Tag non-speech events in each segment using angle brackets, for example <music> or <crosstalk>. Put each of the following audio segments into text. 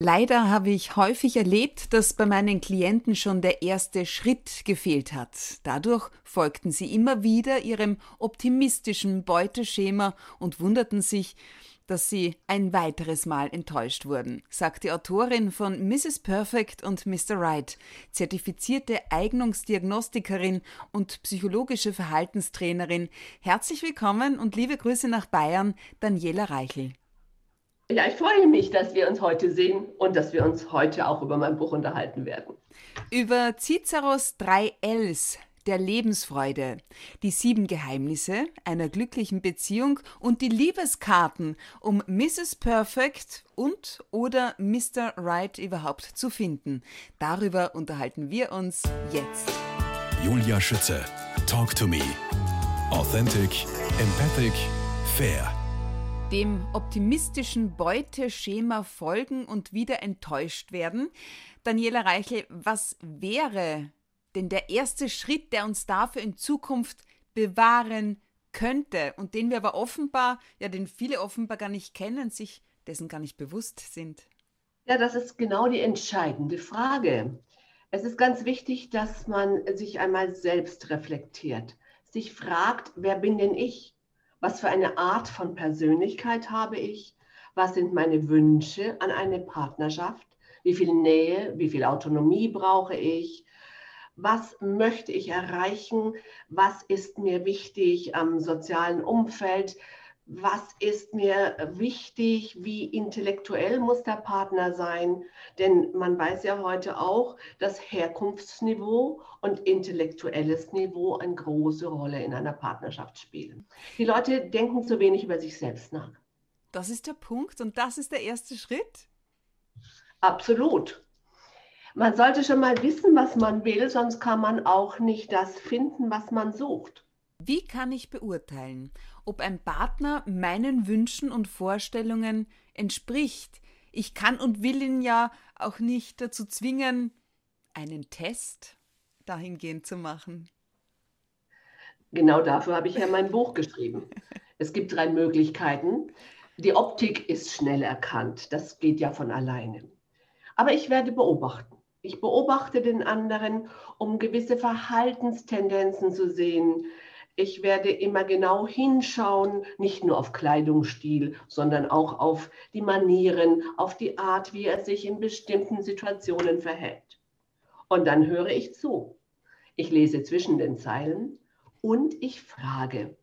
Leider habe ich häufig erlebt, dass bei meinen Klienten schon der erste Schritt gefehlt hat. Dadurch folgten sie immer wieder ihrem optimistischen Beuteschema und wunderten sich, dass sie ein weiteres Mal enttäuscht wurden, sagt die Autorin von Mrs. Perfect und Mr. Right, zertifizierte Eignungsdiagnostikerin und psychologische Verhaltenstrainerin. Herzlich willkommen und liebe Grüße nach Bayern, Daniela Reichel. Ja, ich freue mich, dass wir uns heute sehen und dass wir uns heute auch über mein Buch unterhalten werden. Über Ciceros drei Ls der Lebensfreude, die sieben Geheimnisse einer glücklichen Beziehung und die Liebeskarten, um Mrs. Perfect und oder Mr. Right überhaupt zu finden. Darüber unterhalten wir uns jetzt. Julia Schütze, Talk to Me. Authentic, empathic, fair dem optimistischen Beuteschema folgen und wieder enttäuscht werden. Daniela Reichel, was wäre denn der erste Schritt, der uns dafür in Zukunft bewahren könnte und den wir aber offenbar, ja, den viele offenbar gar nicht kennen, sich dessen gar nicht bewusst sind? Ja, das ist genau die entscheidende Frage. Es ist ganz wichtig, dass man sich einmal selbst reflektiert, sich fragt, wer bin denn ich? Was für eine Art von Persönlichkeit habe ich? Was sind meine Wünsche an eine Partnerschaft? Wie viel Nähe, wie viel Autonomie brauche ich? Was möchte ich erreichen? Was ist mir wichtig am sozialen Umfeld? Was ist mir wichtig, wie intellektuell muss der Partner sein. Denn man weiß ja heute auch, dass Herkunftsniveau und intellektuelles Niveau eine große Rolle in einer Partnerschaft spielen. Die Leute denken zu wenig über sich selbst nach. Das ist der Punkt und das ist der erste Schritt. Absolut. Man sollte schon mal wissen, was man will, sonst kann man auch nicht das finden, was man sucht. Wie kann ich beurteilen, ob ein Partner meinen Wünschen und Vorstellungen entspricht? Ich kann und will ihn ja auch nicht dazu zwingen, einen Test dahingehend zu machen. Genau dafür habe ich ja mein Buch geschrieben. Es gibt drei Möglichkeiten. Die Optik ist schnell erkannt. Das geht ja von alleine. Aber ich werde beobachten. Ich beobachte den anderen, um gewisse Verhaltenstendenzen zu sehen, ich werde immer genau hinschauen, nicht nur auf Kleidungsstil, sondern auch auf die Manieren, auf die Art, wie er sich in bestimmten Situationen verhält. Und dann höre ich zu. Ich lese zwischen den Zeilen und ich frage.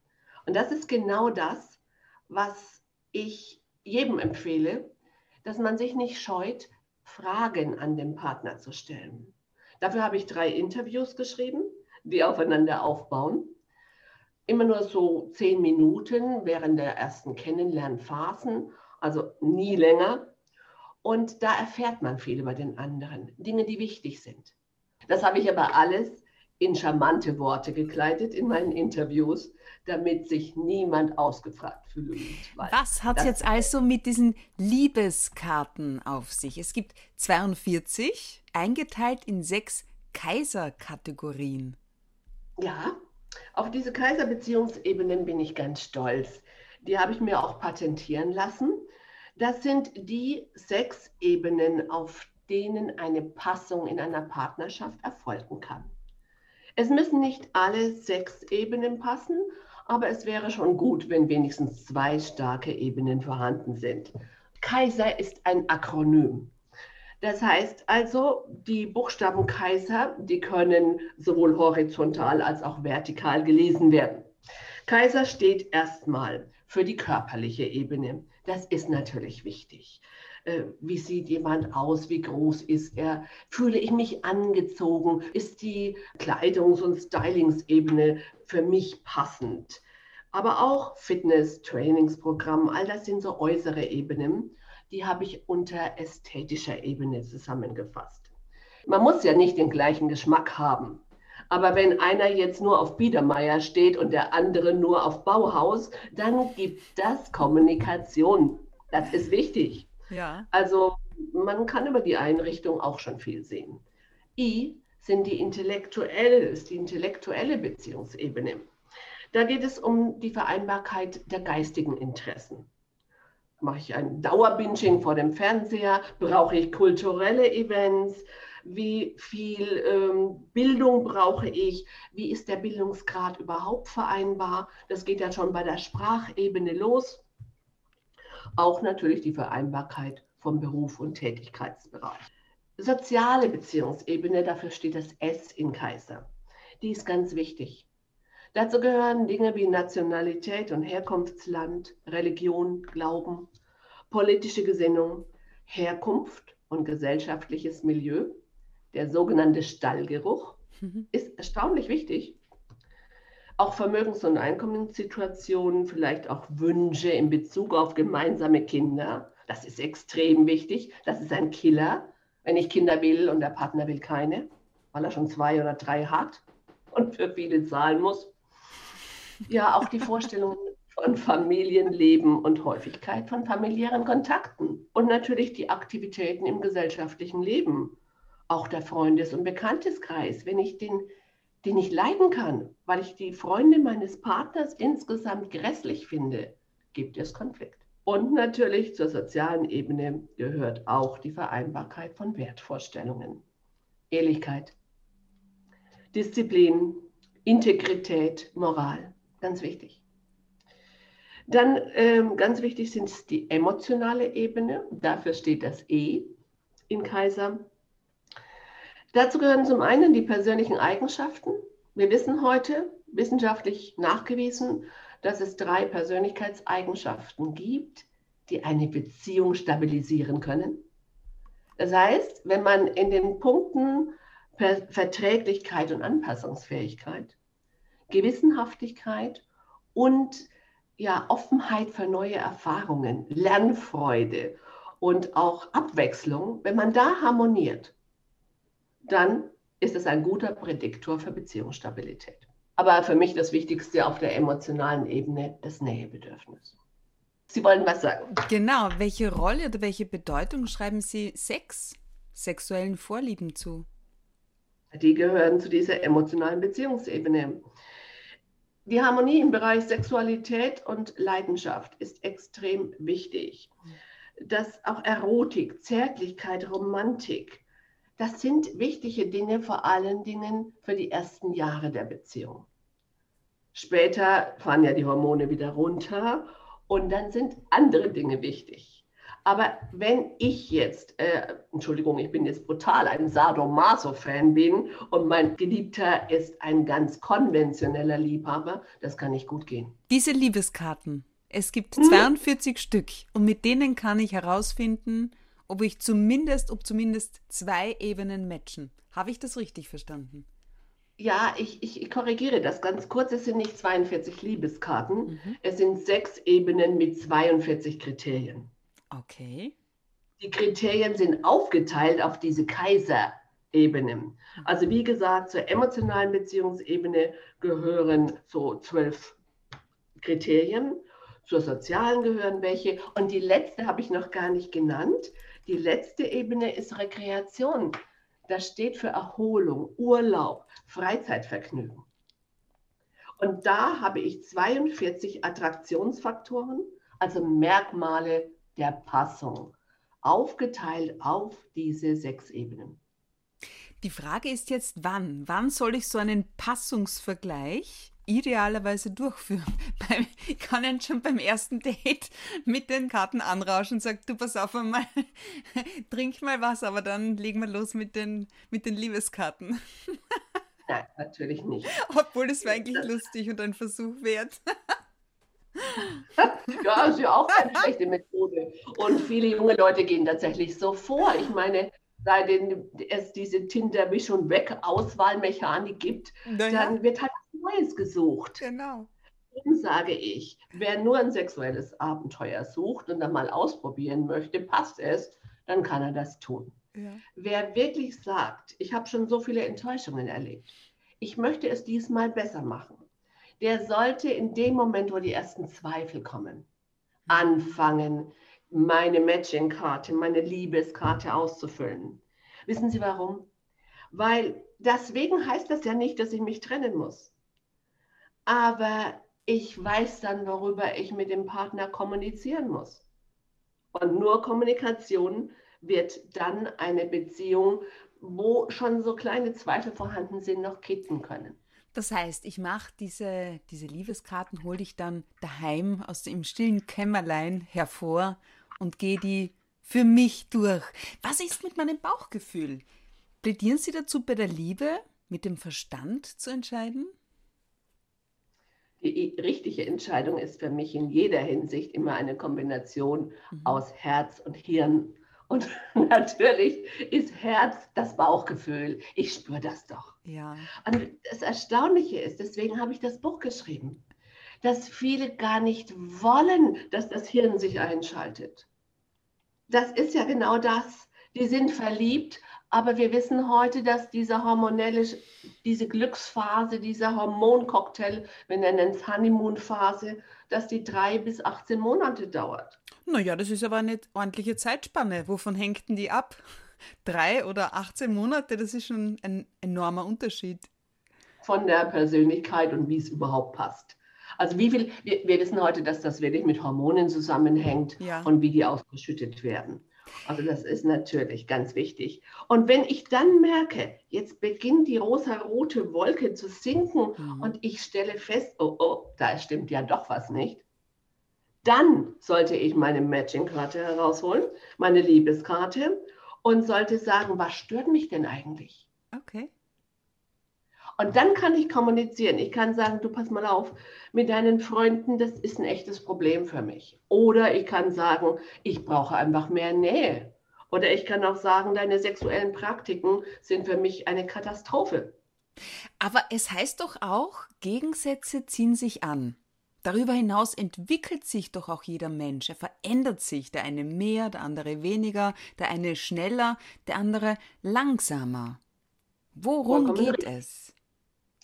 Und das ist genau das, was ich jedem empfehle, dass man sich nicht scheut, Fragen an den Partner zu stellen. Dafür habe ich drei Interviews geschrieben, die aufeinander aufbauen immer nur so zehn Minuten während der ersten Kennenlernphasen, also nie länger. Und da erfährt man viel über den anderen, Dinge, die wichtig sind. Das habe ich aber alles in charmante Worte gekleidet in meinen Interviews, damit sich niemand ausgefragt fühlt. Was hat es jetzt also mit diesen Liebeskarten auf sich? Es gibt 42, eingeteilt in sechs Kaiserkategorien. Ja, auf diese Kaiserbeziehungsebenen bin ich ganz stolz. Die habe ich mir auch patentieren lassen. Das sind die sechs Ebenen, auf denen eine Passung in einer Partnerschaft erfolgen kann. Es müssen nicht alle sechs Ebenen passen, aber es wäre schon gut, wenn wenigstens zwei starke Ebenen vorhanden sind. Kaiser ist ein Akronym. Das heißt also, die Buchstaben Kaiser, die können sowohl horizontal als auch vertikal gelesen werden. Kaiser steht erstmal für die körperliche Ebene. Das ist natürlich wichtig. Äh, wie sieht jemand aus? Wie groß ist er? Fühle ich mich angezogen? Ist die Kleidungs- und Stylingsebene für mich passend? Aber auch Fitness, Trainingsprogramm, all das sind so äußere Ebenen die habe ich unter ästhetischer Ebene zusammengefasst. Man muss ja nicht den gleichen Geschmack haben. Aber wenn einer jetzt nur auf Biedermeier steht und der andere nur auf Bauhaus, dann gibt das Kommunikation. Das ist wichtig. Ja. Also man kann über die Einrichtung auch schon viel sehen. I sind die intellektuelle, ist die intellektuelle Beziehungsebene. Da geht es um die Vereinbarkeit der geistigen Interessen. mache ich ein Dauerbinging vor dem Fernseher? Brauche ich kulturelle Events? Wie viel ähm, Bildung brauche ich? Wie ist der Bildungsgrad überhaupt vereinbar? Das geht ja schon bei der Sprachebene los. Auch natürlich die Vereinbarkeit vom Beruf und Tätigkeitsbereich. Soziale Beziehungsebene, dafür steht das S in Kaiser. Die ist ganz wichtig. Dazu gehören Dinge wie Nationalität und Herkunftsland, Religion, Glauben, politische Gesinnung, Herkunft und gesellschaftliches Milieu. Der sogenannte Stallgeruch mhm. ist erstaunlich wichtig. Auch Vermögens- und Einkommenssituationen, vielleicht auch Wünsche in Bezug auf gemeinsame Kinder. Das ist extrem wichtig. Das ist ein Killer, wenn ich Kinder will und der Partner will keine, weil er schon zwei oder drei hat und für viele zahlen muss ja auch die Vorstellungen von Familienleben und Häufigkeit von familiären Kontakten und natürlich die Aktivitäten im gesellschaftlichen Leben, auch der Freundes- und Bekannteskreis. Wenn ich den, den nicht leiden kann, weil ich die Freunde meines Partners insgesamt grässlich finde, gibt es Konflikt. Und natürlich zur sozialen Ebene gehört auch die Vereinbarkeit von Wertvorstellungen. Ehrlichkeit, Disziplin, Integrität, Moral. Ganz wichtig. Dann ähm, ganz wichtig sind die emotionale Ebene. Dafür steht das E in Kaiser. Dazu gehören zum einen die persönlichen Eigenschaften. Wir wissen heute, wissenschaftlich nachgewiesen, dass es drei Persönlichkeitseigenschaften gibt, die eine Beziehung stabilisieren können. Das heißt, wenn man in den Punkten Verträglichkeit und Anpassungsfähigkeit Gewissenhaftigkeit und ja, Offenheit für neue Erfahrungen, Lernfreude und auch Abwechslung, wenn man da harmoniert, dann ist es ein guter Prädiktor für Beziehungsstabilität. Aber für mich das Wichtigste auf der emotionalen Ebene das Nähebedürfnis. Sie wollen was sagen? Genau. Welche Rolle oder welche Bedeutung schreiben Sie Sex, sexuellen Vorlieben zu? Die gehören zu dieser emotionalen Beziehungsebene. Die Harmonie im Bereich Sexualität und Leidenschaft ist extrem wichtig. Dass auch Erotik, Zärtlichkeit, Romantik, das sind wichtige Dinge vor allen Dingen für die ersten Jahre der Beziehung. Später fahren ja die Hormone wieder runter und dann sind andere Dinge wichtig. Aber wenn ich jetzt, äh, Entschuldigung, ich bin jetzt brutal, ein Sadomaso-Fan bin und mein Geliebter ist ein ganz konventioneller Liebhaber, das kann nicht gut gehen. Diese Liebeskarten, es gibt 42 hm. Stück und mit denen kann ich herausfinden, ob ich zumindest, ob zumindest zwei Ebenen matchen. Habe ich das richtig verstanden? Ja, ich, ich, korrigiere das ganz kurz. Es sind nicht 42 Liebeskarten, mhm. es sind sechs Ebenen mit 42 Kriterien. Okay. Die Kriterien sind aufgeteilt auf diese Kaiserebenen. Also wie gesagt, zur emotionalen Beziehungsebene gehören so zwölf Kriterien, zur sozialen gehören welche und die letzte habe ich noch gar nicht genannt. Die letzte Ebene ist Rekreation. Das steht für Erholung, Urlaub, Freizeitvergnügen. Und da habe ich 42 Attraktionsfaktoren, also Merkmale der Passung, aufgeteilt auf diese sechs Ebenen. Die Frage ist jetzt, wann? Wann soll ich so einen Passungsvergleich idealerweise durchführen? <laughs> Ich kann ihn schon beim ersten Date mit den Karten anrauschen und sage, du pass auf einmal, <laughs> trink mal was, aber dann legen wir los mit den, mit den Liebeskarten. Nein, natürlich nicht. <laughs> Obwohl es war eigentlich das lustig und ein Versuch wert. Ja, ist ja auch keine schlechte Methode. Und viele junge Leute gehen tatsächlich so vor. Ich meine, seit es diese Tinder wie schon weg Auswahlmechanik gibt, naja. dann wird halt was Neues gesucht. Genau. Darum sage ich, wer nur ein sexuelles Abenteuer sucht und dann mal ausprobieren möchte, passt es, dann kann er das tun. Ja. Wer wirklich sagt, ich habe schon so viele Enttäuschungen erlebt, ich möchte es diesmal besser machen, der sollte in dem Moment, wo die ersten Zweifel kommen, anfangen, meine Matching-Karte, meine Liebeskarte auszufüllen. Wissen Sie warum? Weil deswegen heißt das ja nicht, dass ich mich trennen muss. Aber ich weiß dann, worüber ich mit dem Partner kommunizieren muss. Und nur Kommunikation wird dann eine Beziehung, wo schon so kleine Zweifel vorhanden sind, noch kitten können. Das heißt, ich mache diese, diese Liebeskarten, hole ich dann daheim aus dem stillen Kämmerlein hervor und gehe die für mich durch. Was ist mit meinem Bauchgefühl? Plädieren Sie dazu, bei der Liebe mit dem Verstand zu entscheiden? Die richtige Entscheidung ist für mich in jeder Hinsicht immer eine Kombination mhm. aus Herz und Hirn. Und <laughs> natürlich ist Herz das Bauchgefühl. Ich spüre das doch. Ja. Und das Erstaunliche ist, deswegen habe ich das Buch geschrieben, dass viele gar nicht wollen, dass das Hirn sich einschaltet. Das ist ja genau das. Die sind verliebt, aber wir wissen heute, dass diese hormonelle, diese Glücksphase, dieser Hormoncocktail, wir nennen es Honeymoon-Phase, dass die drei bis 18 Monate dauert. Naja, das ist aber eine ordentliche Zeitspanne. Wovon hängt denn die ab? <laughs> Drei oder 18 Monate, das ist schon ein enormer Unterschied. Von der Persönlichkeit und wie es überhaupt passt. Also wie viel, wir, wir wissen heute, dass das wirklich mit Hormonen zusammenhängt ja. und wie die ausgeschüttet werden. Also das ist natürlich ganz wichtig. Und wenn ich dann merke, jetzt beginnt die rosa-rote Wolke zu sinken mhm. und ich stelle fest, oh, oh, da stimmt ja doch was nicht, dann sollte ich meine Matching-Karte herausholen, meine Liebeskarte und sollte sagen, was stört mich denn eigentlich? Okay. Und dann kann ich kommunizieren. Ich kann sagen, du pass mal auf, mit deinen Freunden, das ist ein echtes Problem für mich. Oder ich kann sagen, ich brauche einfach mehr Nähe. Oder ich kann auch sagen, deine sexuellen Praktiken sind für mich eine Katastrophe. Aber es heißt doch auch, Gegensätze ziehen sich an. Darüber hinaus entwickelt sich doch auch jeder Mensch. Er verändert sich, der eine mehr, der andere weniger, der eine schneller, der andere langsamer. Worum geht es?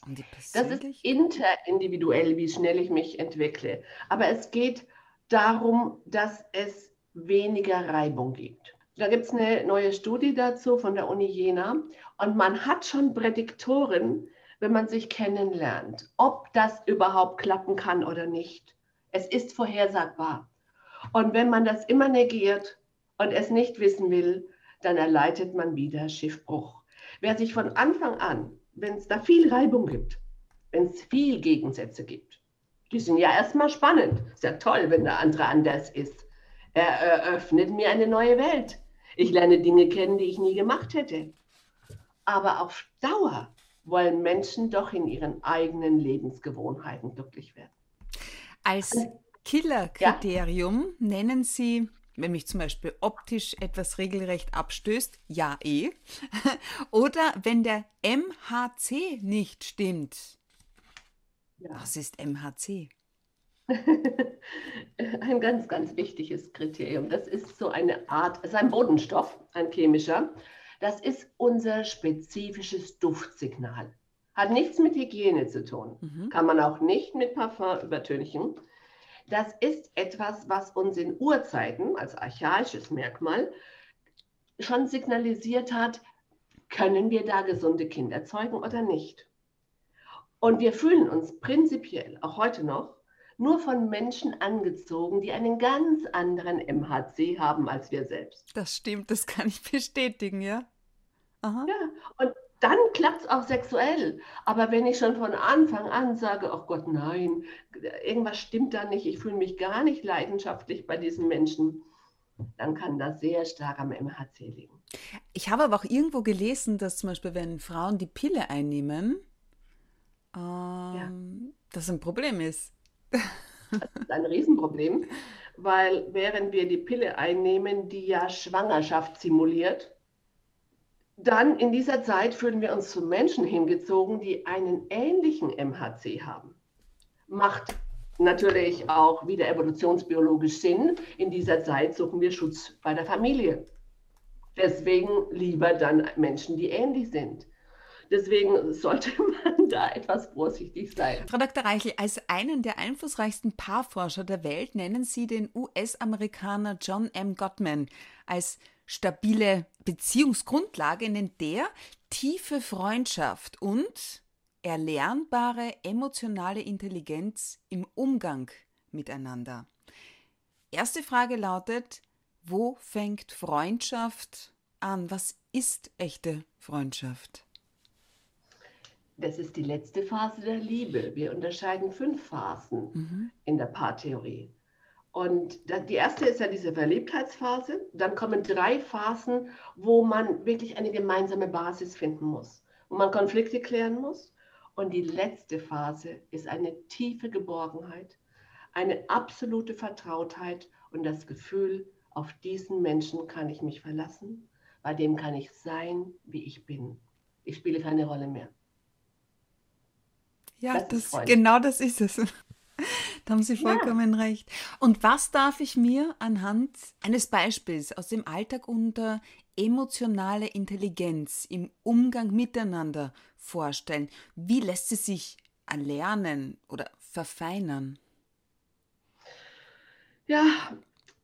Um das ist interindividuell, wie schnell ich mich entwickle. Aber es geht darum, dass es weniger Reibung gibt. Da gibt es eine neue Studie dazu von der Uni Jena und man hat schon Prädiktoren, wenn man sich kennenlernt, ob das überhaupt klappen kann oder nicht. Es ist vorhersagbar. Und wenn man das immer negiert und es nicht wissen will, dann erleidet man wieder Schiffbruch. Wer sich von Anfang an wenn es da viel Reibung gibt, wenn es viel Gegensätze gibt, die sind ja erstmal spannend. Ist ja toll, wenn der andere anders ist. Er eröffnet mir eine neue Welt. Ich lerne Dinge kennen, die ich nie gemacht hätte. Aber auf Dauer wollen Menschen doch in ihren eigenen Lebensgewohnheiten glücklich werden. Als Killerkriterium ja? nennen Sie wenn mich zum Beispiel optisch etwas regelrecht abstößt, ja eh. <laughs> Oder wenn der MHC nicht stimmt. Ja. Was ist MHC? <laughs> ein ganz, ganz wichtiges Kriterium. Das ist so eine Art, es ist ein Bodenstoff, ein chemischer. Das ist unser spezifisches Duftsignal. Hat nichts mit Hygiene zu tun. Mhm. Kann man auch nicht mit Parfum übertünchen. Das ist etwas, was uns in Urzeiten als archaisches Merkmal schon signalisiert hat, können wir da gesunde Kinder zeugen oder nicht. Und wir fühlen uns prinzipiell, auch heute noch, nur von Menschen angezogen, die einen ganz anderen MHC haben als wir selbst. Das stimmt, das kann ich bestätigen, ja. Aha. Ja, und dann klappt es auch sexuell. Aber wenn ich schon von Anfang an sage, oh Gott, nein, irgendwas stimmt da nicht, ich fühle mich gar nicht leidenschaftlich bei diesen Menschen, dann kann das sehr stark am MHC liegen. Ich habe aber auch irgendwo gelesen, dass zum Beispiel, wenn Frauen die Pille einnehmen, ähm, ja. das ein Problem ist. Das ist ein Riesenproblem, weil während wir die Pille einnehmen, die ja Schwangerschaft simuliert, dann in dieser Zeit fühlen wir uns zu Menschen hingezogen, die einen ähnlichen MHC haben. Macht natürlich auch wieder evolutionsbiologisch Sinn. In dieser Zeit suchen wir Schutz bei der Familie. Deswegen lieber dann Menschen, die ähnlich sind. Deswegen sollte <laughs> man da etwas vorsichtig sein. Frau Dr. Reichel, als einen der einflussreichsten Paarforscher der Welt nennen Sie den US-Amerikaner John M. Gottman als stabile Beziehungsgrundlage, in der tiefe Freundschaft und erlernbare emotionale Intelligenz im Umgang miteinander. Erste Frage lautet, Wo fängt Freundschaft an? Was ist echte Freundschaft? Das ist die letzte Phase der Liebe. Wir unterscheiden fünf Phasen mhm. in der Paartheorie. Und die erste ist ja diese Verliebtheitsphase. Dann kommen drei Phasen, wo man wirklich eine gemeinsame Basis finden muss, wo man Konflikte klären muss. Und die letzte Phase ist eine tiefe Geborgenheit, eine absolute Vertrautheit und das Gefühl, auf diesen Menschen kann ich mich verlassen, bei dem kann ich sein, wie ich bin. Ich spiele keine Rolle mehr. Ja, das, das genau das ist es. Da haben Sie vollkommen ja. recht. Und was darf ich mir anhand eines Beispiels aus dem Alltag unter emotionale Intelligenz im Umgang miteinander vorstellen? Wie lässt sie sich erlernen oder verfeinern? Ja,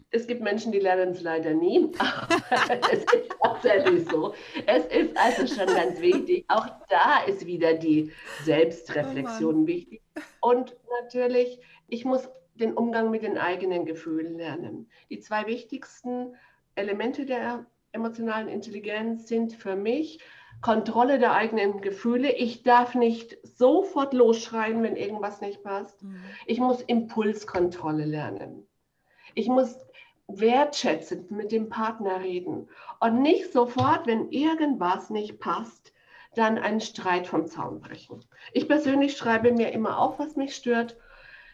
es gibt Menschen, die lernen es leider nie. <laughs> es ist tatsächlich so. Es ist also schon ganz wichtig. Auch da ist wieder die Selbstreflexion oh wichtig. Und natürlich, ich muss den Umgang mit den eigenen Gefühlen lernen. Die zwei wichtigsten Elemente der emotionalen Intelligenz sind für mich Kontrolle der eigenen Gefühle. Ich darf nicht sofort losschreien, wenn irgendwas nicht passt. Mhm. Ich muss Impulskontrolle lernen. Ich muss wertschätzend mit dem Partner reden und nicht sofort, wenn irgendwas nicht passt, dann einen Streit vom Zaun brechen. Ich persönlich schreibe mir immer auf, was mich stört,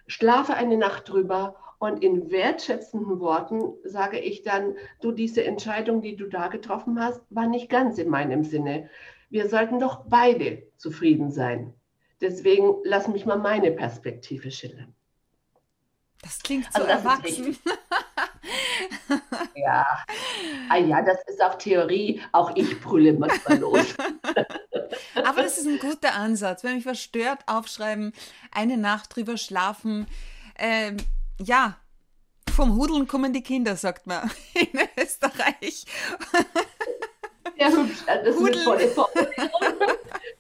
schlafe eine Nacht drüber und in wertschätzenden Worten sage ich dann, du, diese Entscheidung, die du da getroffen hast, war nicht ganz in meinem Sinne. Wir sollten doch beide zufrieden sein. Deswegen lass mich mal meine Perspektive schildern. Das klingt so also das erwachsen. ja. Ah ja, das ist auch Theorie. Auch ich brülle manchmal los. <laughs> Aber das ist ein guter Ansatz. Wenn mich was stört, aufschreiben, eine Nacht drüber schlafen. Ähm, ja, vom Hudeln kommen die Kinder, sagt man <laughs> in Österreich. Ja, hübsch. Das ist eine tolle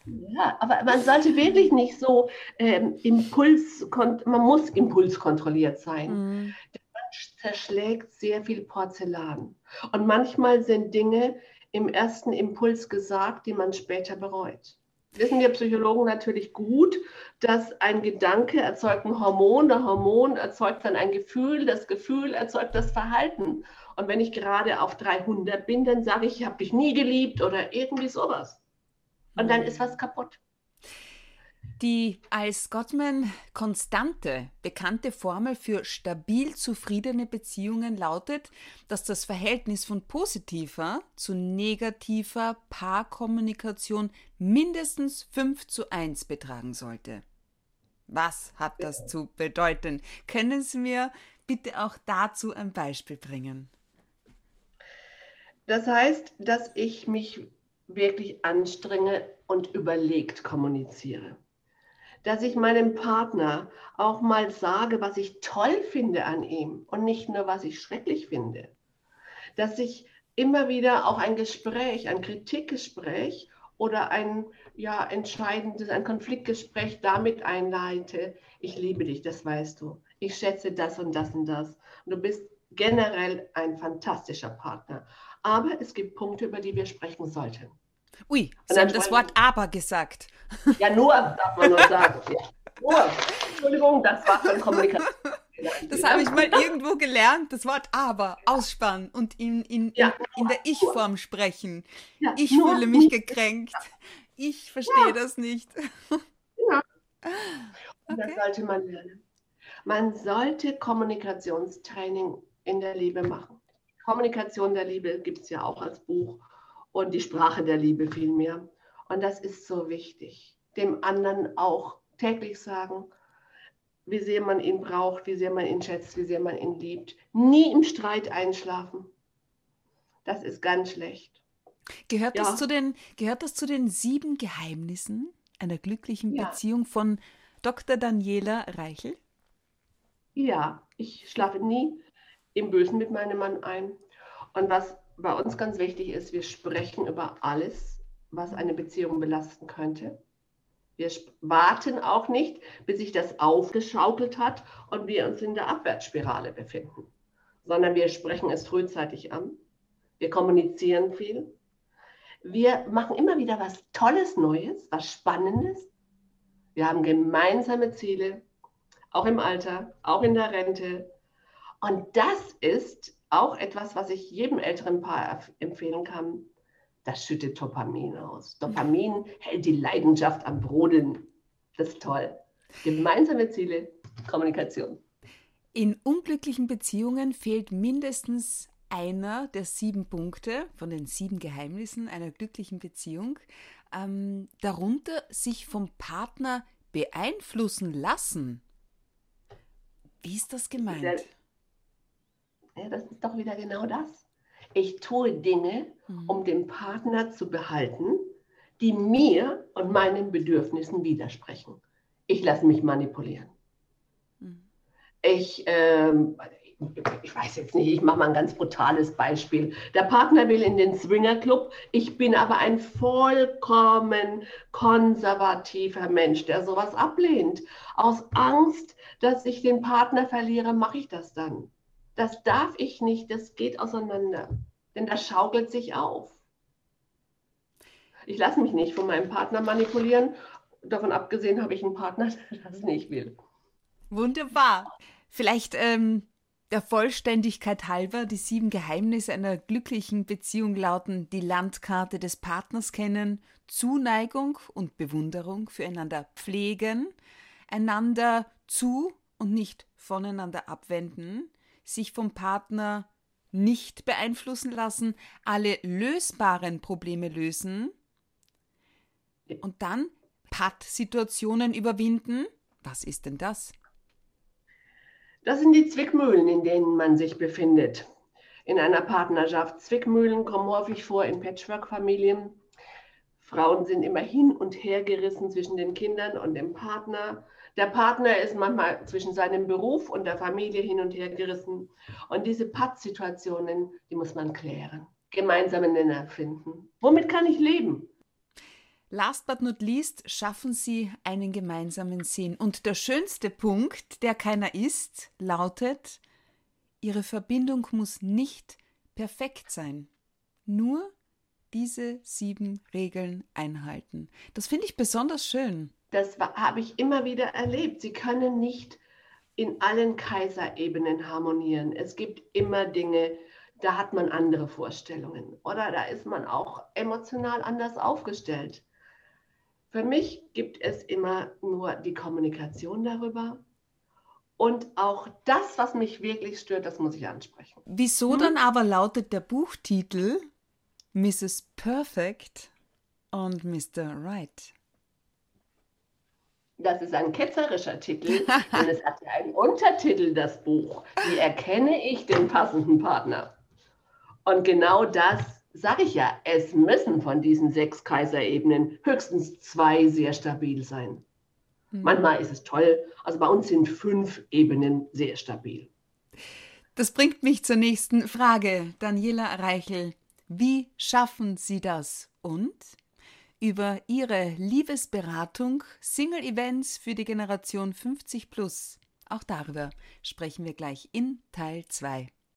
Ja, aber man sollte wirklich nicht so ähm, Impuls, man muss impulskontrolliert sein. Mhm. Der Mensch zerschlägt sehr viel Porzellan. Und manchmal sind Dinge im ersten Impuls gesagt, die man später bereut. Wissen wir Psychologen natürlich gut, dass ein Gedanke erzeugt ein Hormon, der Hormon erzeugt dann ein Gefühl, das Gefühl erzeugt das Verhalten. Und wenn ich gerade auf 300 bin, dann sage ich, ich habe dich nie geliebt oder irgendwie sowas. Und dann ist was kaputt. Die als Gottman konstante bekannte Formel für stabil zufriedene Beziehungen lautet, dass das Verhältnis von positiver zu negativer Paarkommunikation mindestens 5 zu 1 betragen sollte. Was hat das zu bedeuten? Können Sie mir bitte auch dazu ein Beispiel bringen? Das heißt, dass ich mich wirklich anstrenge und überlegt kommuniziere. Dass ich meinem Partner auch mal sage, was ich toll finde an ihm und nicht nur, was ich schrecklich finde. Dass ich immer wieder auch ein Gespräch, ein Kritikgespräch oder ein ja, entscheidendes, ein Konfliktgespräch damit einleite, ich liebe dich, das weißt du. Ich schätze das und das und das. Und du bist generell ein fantastischer Partner. Aber es gibt Punkte, über die wir sprechen sollten. Ui, Sie haben das Wort aber gesagt. Ja, nur darf man nur <laughs> sagen. Ja. Nur. Entschuldigung, das war von Kommunikation. Das habe ich mal irgendwo gelernt, das Wort aber ausspannen und in, in, ja, in, in der Ich-Form sprechen. Ja, ich fühle mich gekränkt. Ich verstehe ja. das nicht. Ja. Okay. Das sollte man lernen. Man sollte Kommunikationstraining in der Liebe machen. Kommunikation der Liebe gibt es ja auch als Buch und die Sprache der Liebe vielmehr. Und das ist so wichtig. Dem anderen auch täglich sagen, wie sehr man ihn braucht, wie sehr man ihn schätzt, wie sehr man ihn liebt. Nie im Streit einschlafen. Das ist ganz schlecht. Gehört, ja. das, zu den, gehört das zu den sieben Geheimnissen einer glücklichen ja. Beziehung von Dr. Daniela Reichel? Ja, ich schlafe nie im Bösen mit meinem Mann ein. Und was bei uns ganz wichtig ist, wir sprechen über alles, was eine Beziehung belasten könnte. Wir warten auch nicht, bis sich das aufgeschaukelt hat und wir uns in der Abwärtsspirale befinden. sondern wir sprechen es frühzeitig an. Wir kommunizieren viel. Wir machen immer wieder was Tolles Neues, was Spannendes. Wir haben gemeinsame Ziele, auch im Alter, auch in der Rente. Und das ist auch etwas, was ich jedem älteren Paar empfehlen kann. Das schüttet Dopamin aus. Dopamin hält die Leidenschaft am Brodeln. Das ist toll. Gemeinsame Ziele, Kommunikation. In unglücklichen Beziehungen fehlt mindestens einer der sieben Punkte von den sieben Geheimnissen einer glücklichen Beziehung. Ähm, darunter sich vom Partner beeinflussen lassen. Wie ist das gemeint? Das ist doch wieder genau das. Ich tue Dinge, mhm. um den Partner zu behalten, die mir und meinen Bedürfnissen widersprechen. Ich lasse mich manipulieren. Mhm. Ich, ähm, ich weiß jetzt nicht, ich mache mal ein ganz brutales Beispiel. Der Partner will in den Swingerclub, ich bin aber ein vollkommen konservativer Mensch, der sowas ablehnt. Aus Angst, dass ich den Partner verliere, mache ich das dann. Das darf ich nicht, das geht auseinander, denn das schaukelt sich auf. Ich lasse mich nicht von meinem Partner manipulieren. Davon abgesehen habe ich einen Partner, <laughs> der das nicht will. Wunderbar. Vielleicht ähm, der Vollständigkeit halber, die sieben Geheimnisse einer glücklichen Beziehung lauten die Landkarte des Partners kennen, Zuneigung und Bewunderung füreinander pflegen, einander zu und nicht voneinander abwenden, sich vom Partner nicht beeinflussen lassen, alle lösbaren Probleme lösen und dann Patt-Situationen überwinden. Was ist denn das? Das sind die Zwickmühlen, in denen man sich befindet. In einer Partnerschaft. Zwickmühlen kommen häufig vor in Patchwork-Familien. Frauen sind immer hin und her gerissen zwischen den Kindern und dem Partner. Der Partner ist manchmal zwischen seinem Beruf und der Familie hin und her gerissen. Und diese Pattsituationen, die muss man klären. Gemeinsame Nenner finden. Womit kann ich leben? Last but not least schaffen sie einen gemeinsamen Sinn. Und der schönste Punkt, der keiner ist, lautet, ihre Verbindung muss nicht perfekt sein. Nur diese sieben Regeln einhalten. Das finde ich besonders schön. Das habe ich immer wieder erlebt. Sie können nicht in allen Kaiserebenen harmonieren. Es gibt immer Dinge, da hat man andere Vorstellungen oder da ist man auch emotional anders aufgestellt. Für mich gibt es immer nur die Kommunikation darüber. Und auch das, was mich wirklich stört, das muss ich ansprechen. Wieso hm? dann aber lautet der Buchtitel Mrs. Perfect und Mr. Right? Das ist ein ketzerischer Titel, <laughs> denn es hat ja einen Untertitel, das Buch. Wie erkenne ich den passenden Partner? Und genau das sage ich ja, es müssen von diesen sechs Kaiserebenen höchstens zwei sehr stabil sein. Mhm. Manchmal ist es toll, also bei uns sind fünf Ebenen sehr stabil. Das bringt mich zur nächsten Frage, Daniela Reichel. Wie schaffen Sie das? Und über Ihre Liebesberatung, Single-Events für die Generation 50 plus. Auch darüber sprechen wir gleich in Teil 2.